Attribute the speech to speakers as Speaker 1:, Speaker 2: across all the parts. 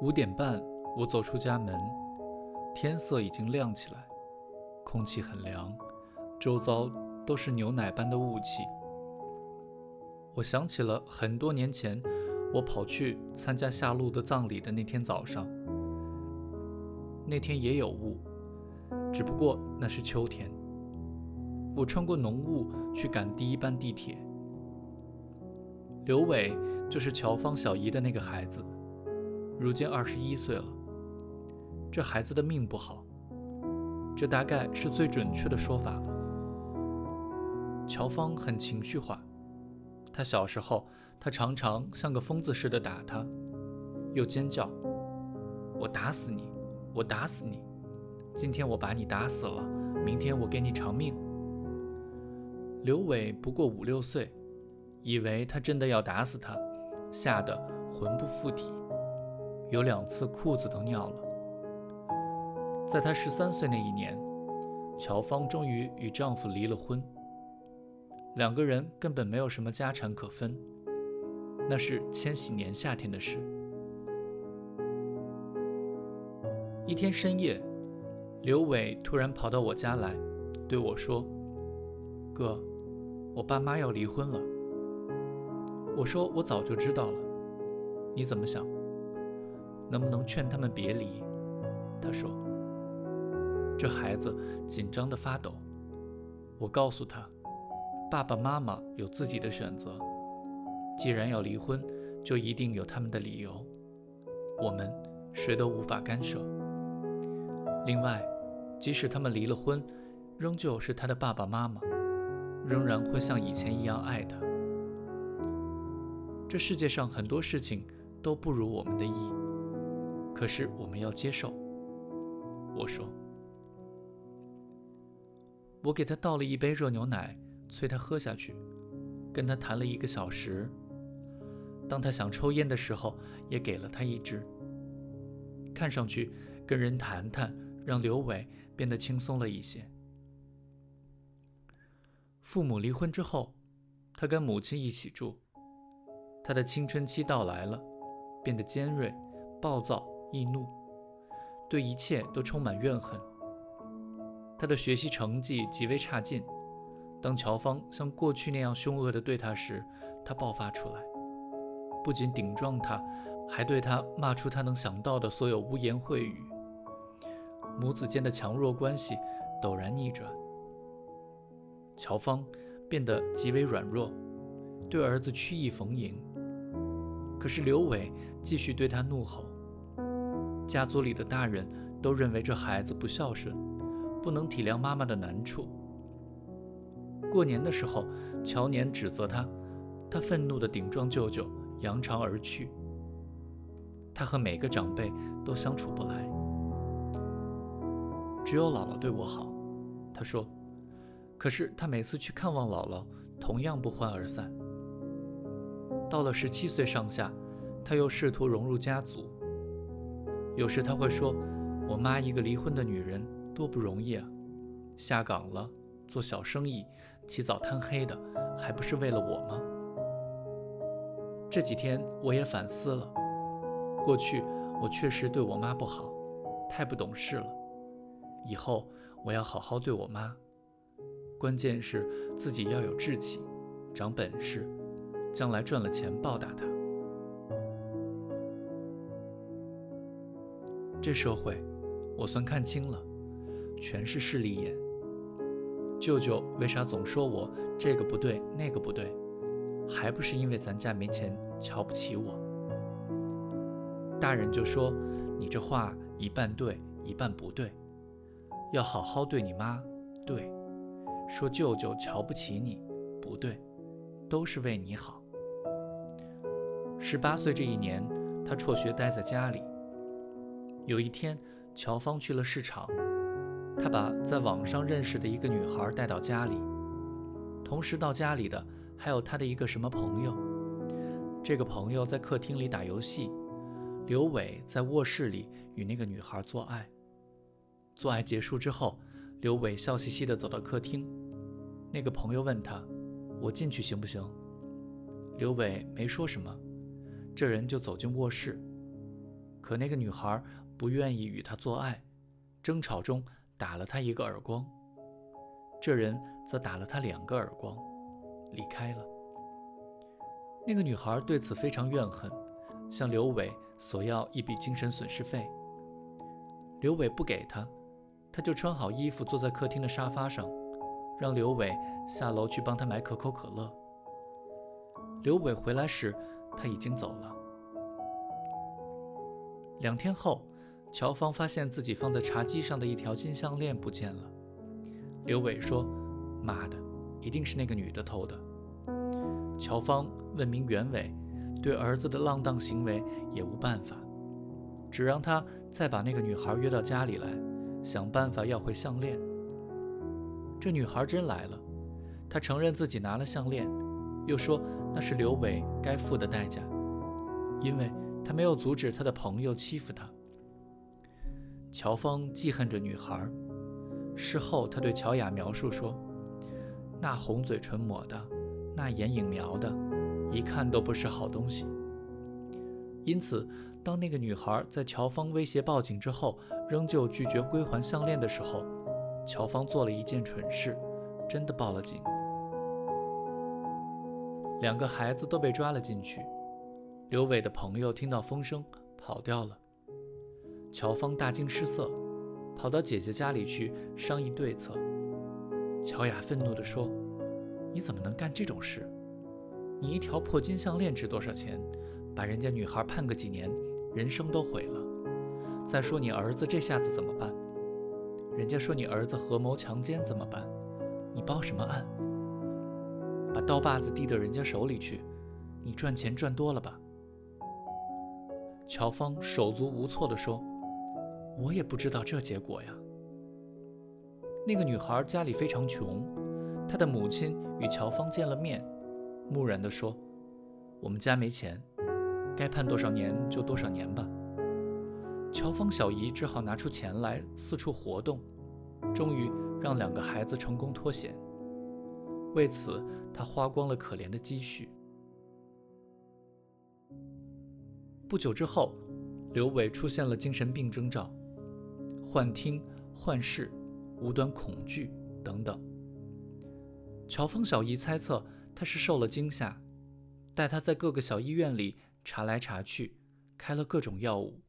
Speaker 1: 五点半，我走出家门，天色已经亮起来，空气很凉，周遭都是牛奶般的雾气。我想起了很多年前，我跑去参加夏露的葬礼的那天早上，那天也有雾，只不过那是秋天。我穿过浓雾去赶第一班地铁。刘伟就是乔芳小姨的那个孩子。如今二十一岁了，这孩子的命不好，这大概是最准确的说法了。乔芳很情绪化，她小时候，他常常像个疯子似的打他，又尖叫：“我打死你，我打死你！今天我把你打死了，明天我给你偿命。”刘伟不过五六岁，以为他真的要打死他，吓得魂不附体。有两次裤子都尿了。在她十三岁那一年，乔芳终于与丈夫离了婚。两个人根本没有什么家产可分，那是千禧年夏天的事。一天深夜，刘伟突然跑到我家来，对我说：“哥，我爸妈要离婚了。”我说：“我早就知道了，你怎么想？”能不能劝他们别离？他说：“这孩子紧张的发抖。”我告诉他：“爸爸妈妈有自己的选择，既然要离婚，就一定有他们的理由，我们谁都无法干涉。另外，即使他们离了婚，仍旧是他的爸爸妈妈，仍然会像以前一样爱他。这世界上很多事情都不如我们的意。”可是我们要接受，我说。我给他倒了一杯热牛奶，催他喝下去，跟他谈了一个小时。当他想抽烟的时候，也给了他一支。看上去跟人谈谈，让刘伟变得轻松了一些。父母离婚之后，他跟母亲一起住。他的青春期到来了，变得尖锐、暴躁。易怒，对一切都充满怨恨。他的学习成绩极为差劲。当乔芳像过去那样凶恶地对他时，他爆发出来，不仅顶撞他，还对他骂出他能想到的所有污言秽语。母子间的强弱关系陡然逆转，乔芳变得极为软弱，对儿子曲意逢迎。可是刘伟继续对他怒吼。家族里的大人都认为这孩子不孝顺，不能体谅妈妈的难处。过年的时候，乔年指责他，他愤怒地顶撞舅舅，扬长而去。他和每个长辈都相处不来，只有姥姥对我好。他说，可是他每次去看望姥姥，同样不欢而散。到了十七岁上下，他又试图融入家族。有时他会说：“我妈一个离婚的女人多不容易啊，下岗了，做小生意，起早贪黑的，还不是为了我吗？”这几天我也反思了，过去我确实对我妈不好，太不懂事了。以后我要好好对我妈，关键是自己要有志气，长本事，将来赚了钱报答她。这社会，我算看清了，全是势利眼。舅舅为啥总说我这个不对那个不对，还不是因为咱家没钱，瞧不起我。大人就说你这话一半对一半不对，要好好对你妈，对；说舅舅瞧不起你，不对，都是为你好。十八岁这一年，他辍学待在家里。有一天，乔芳去了市场，他把在网上认识的一个女孩带到家里，同时到家里的还有他的一个什么朋友。这个朋友在客厅里打游戏，刘伟在卧室里与那个女孩做爱。做爱结束之后，刘伟笑嘻嘻地走到客厅。那个朋友问他：“我进去行不行？”刘伟没说什么，这人就走进卧室。可那个女孩不愿意与他做爱，争吵中打了他一个耳光。这人则打了他两个耳光，离开了。那个女孩对此非常怨恨，向刘伟索要一笔精神损失费。刘伟不给她，她就穿好衣服坐在客厅的沙发上，让刘伟下楼去帮她买可口可乐。刘伟回来时，他已经走了。两天后，乔芳发现自己放在茶几上的一条金项链不见了。刘伟说：“妈的，一定是那个女的偷的。”乔芳问明原委，对儿子的浪荡行为也无办法，只让他再把那个女孩约到家里来，想办法要回项链。这女孩真来了，她承认自己拿了项链，又说那是刘伟该付的代价，因为他没有阻止他的朋友欺负她。乔芳记恨着女孩。事后，他对乔雅描述说：“那红嘴唇抹的，那眼影描的，一看都不是好东西。”因此，当那个女孩在乔芳威胁报警之后，仍旧拒绝归还项链的时候，乔芳做了一件蠢事，真的报了警。两个孩子都被抓了进去。刘伟的朋友听到风声跑掉了，乔芳大惊失色。跑到姐姐家里去商议对策。乔雅愤怒地说：“你怎么能干这种事？你一条破金项链值多少钱？把人家女孩判个几年，人生都毁了。再说你儿子这下子怎么办？人家说你儿子合谋强奸怎么办？你报什么案？把刀把子递到人家手里去，你赚钱赚多了吧？”乔芳手足无措地说。我也不知道这结果呀。那个女孩家里非常穷，她的母亲与乔芳见了面，木然地说：“我们家没钱，该判多少年就多少年吧。”乔芳小姨只好拿出钱来四处活动，终于让两个孩子成功脱险。为此，她花光了可怜的积蓄。不久之后，刘伟出现了精神病征兆。幻听、幻视、无端恐惧等等。乔峰小姨猜测他是受了惊吓，带他在各个小医院里查来查去，开了各种药物。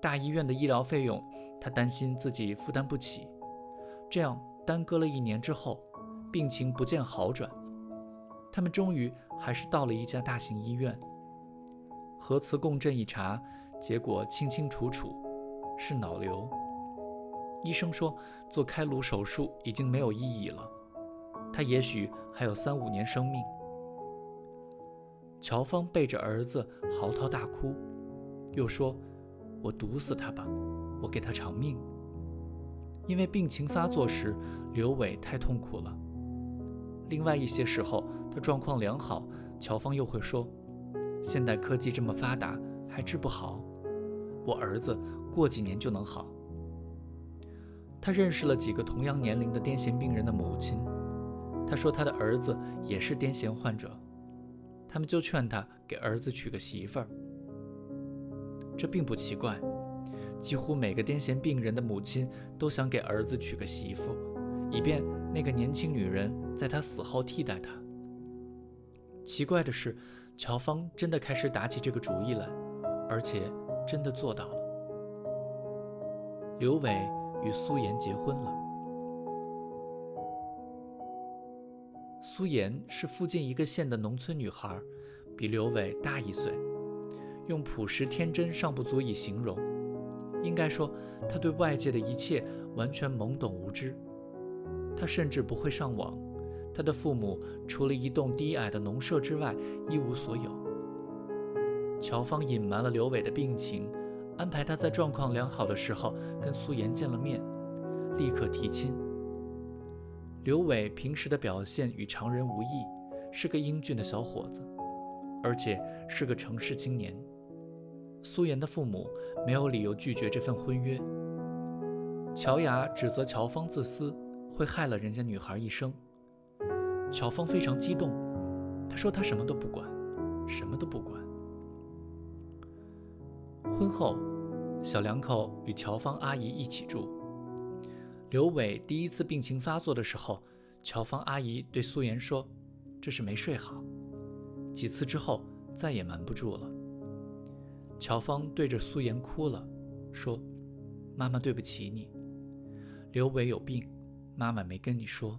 Speaker 1: 大医院的医疗费用，他担心自己负担不起，这样耽搁了一年之后，病情不见好转。他们终于还是到了一家大型医院，核磁共振一查，结果清清楚楚。是脑瘤，医生说做开颅手术已经没有意义了，他也许还有三五年生命。乔芳背着儿子嚎啕大哭，又说：“我毒死他吧，我给他偿命。”因为病情发作时刘伟太痛苦了。另外一些时候他状况良好，乔芳又会说：“现代科技这么发达，还治不好。”我儿子过几年就能好。他认识了几个同样年龄的癫痫病人的母亲，他说他的儿子也是癫痫患者，他们就劝他给儿子娶个媳妇儿。这并不奇怪，几乎每个癫痫病人的母亲都想给儿子娶个媳妇，以便那个年轻女人在他死后替代他。奇怪的是，乔芳真的开始打起这个主意来，而且。真的做到了。刘伟与苏妍结婚了。苏妍是附近一个县的农村女孩，比刘伟大一岁，用朴实天真尚不足以形容。应该说，她对外界的一切完全懵懂无知。她甚至不会上网。她的父母除了一栋低矮的农舍之外，一无所有。乔芳隐瞒了刘伟的病情，安排他在状况良好的时候跟苏妍见了面，立刻提亲。刘伟平时的表现与常人无异，是个英俊的小伙子，而且是个城市青年。苏妍的父母没有理由拒绝这份婚约。乔雅指责乔芳自私，会害了人家女孩一生。乔芳非常激动，她说她什么都不管，什么都不管。婚后，小两口与乔芳阿姨一起住。刘伟第一次病情发作的时候，乔芳阿姨对苏妍说：“这是没睡好。”几次之后，再也瞒不住了。乔芳对着苏妍哭了，说：“妈妈对不起你。刘伟有病，妈妈没跟你说。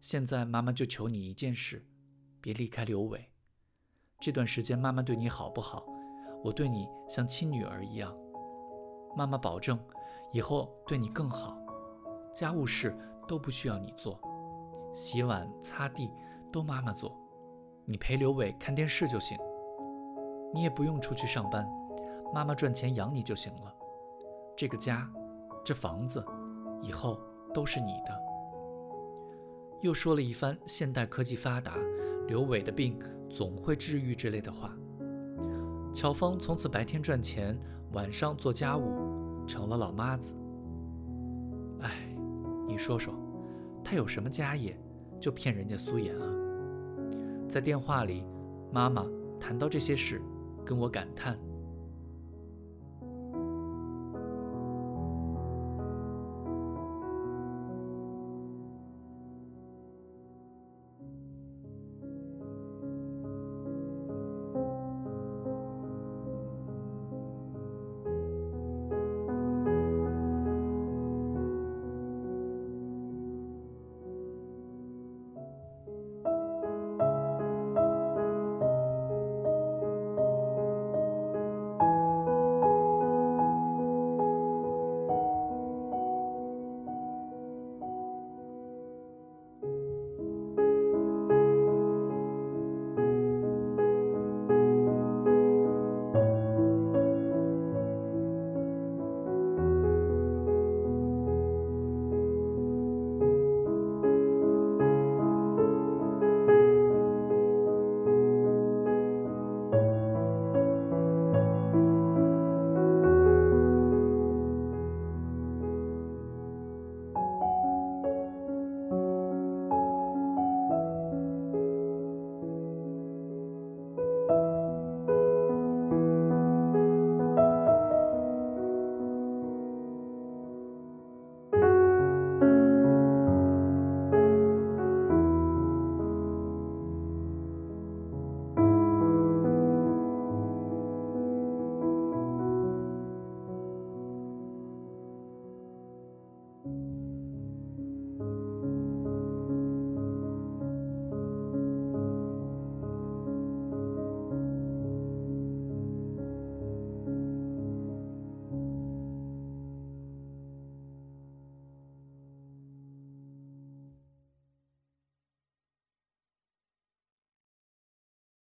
Speaker 1: 现在妈妈就求你一件事，别离开刘伟。这段时间妈妈对你好不好？我对你像亲女儿一样。妈妈保证，以后对你更好。家务事都不需要你做，洗碗、擦地都妈妈做，你陪刘伟看电视就行。”你也不用出去上班，妈妈赚钱养你就行了。这个家，这房子，以后都是你的。又说了一番现代科技发达，刘伟的病总会治愈之类的话。乔峰从此白天赚钱，晚上做家务，成了老妈子。哎，你说说，他有什么家业，就骗人家苏妍啊？在电话里，妈妈谈到这些事。跟我感叹。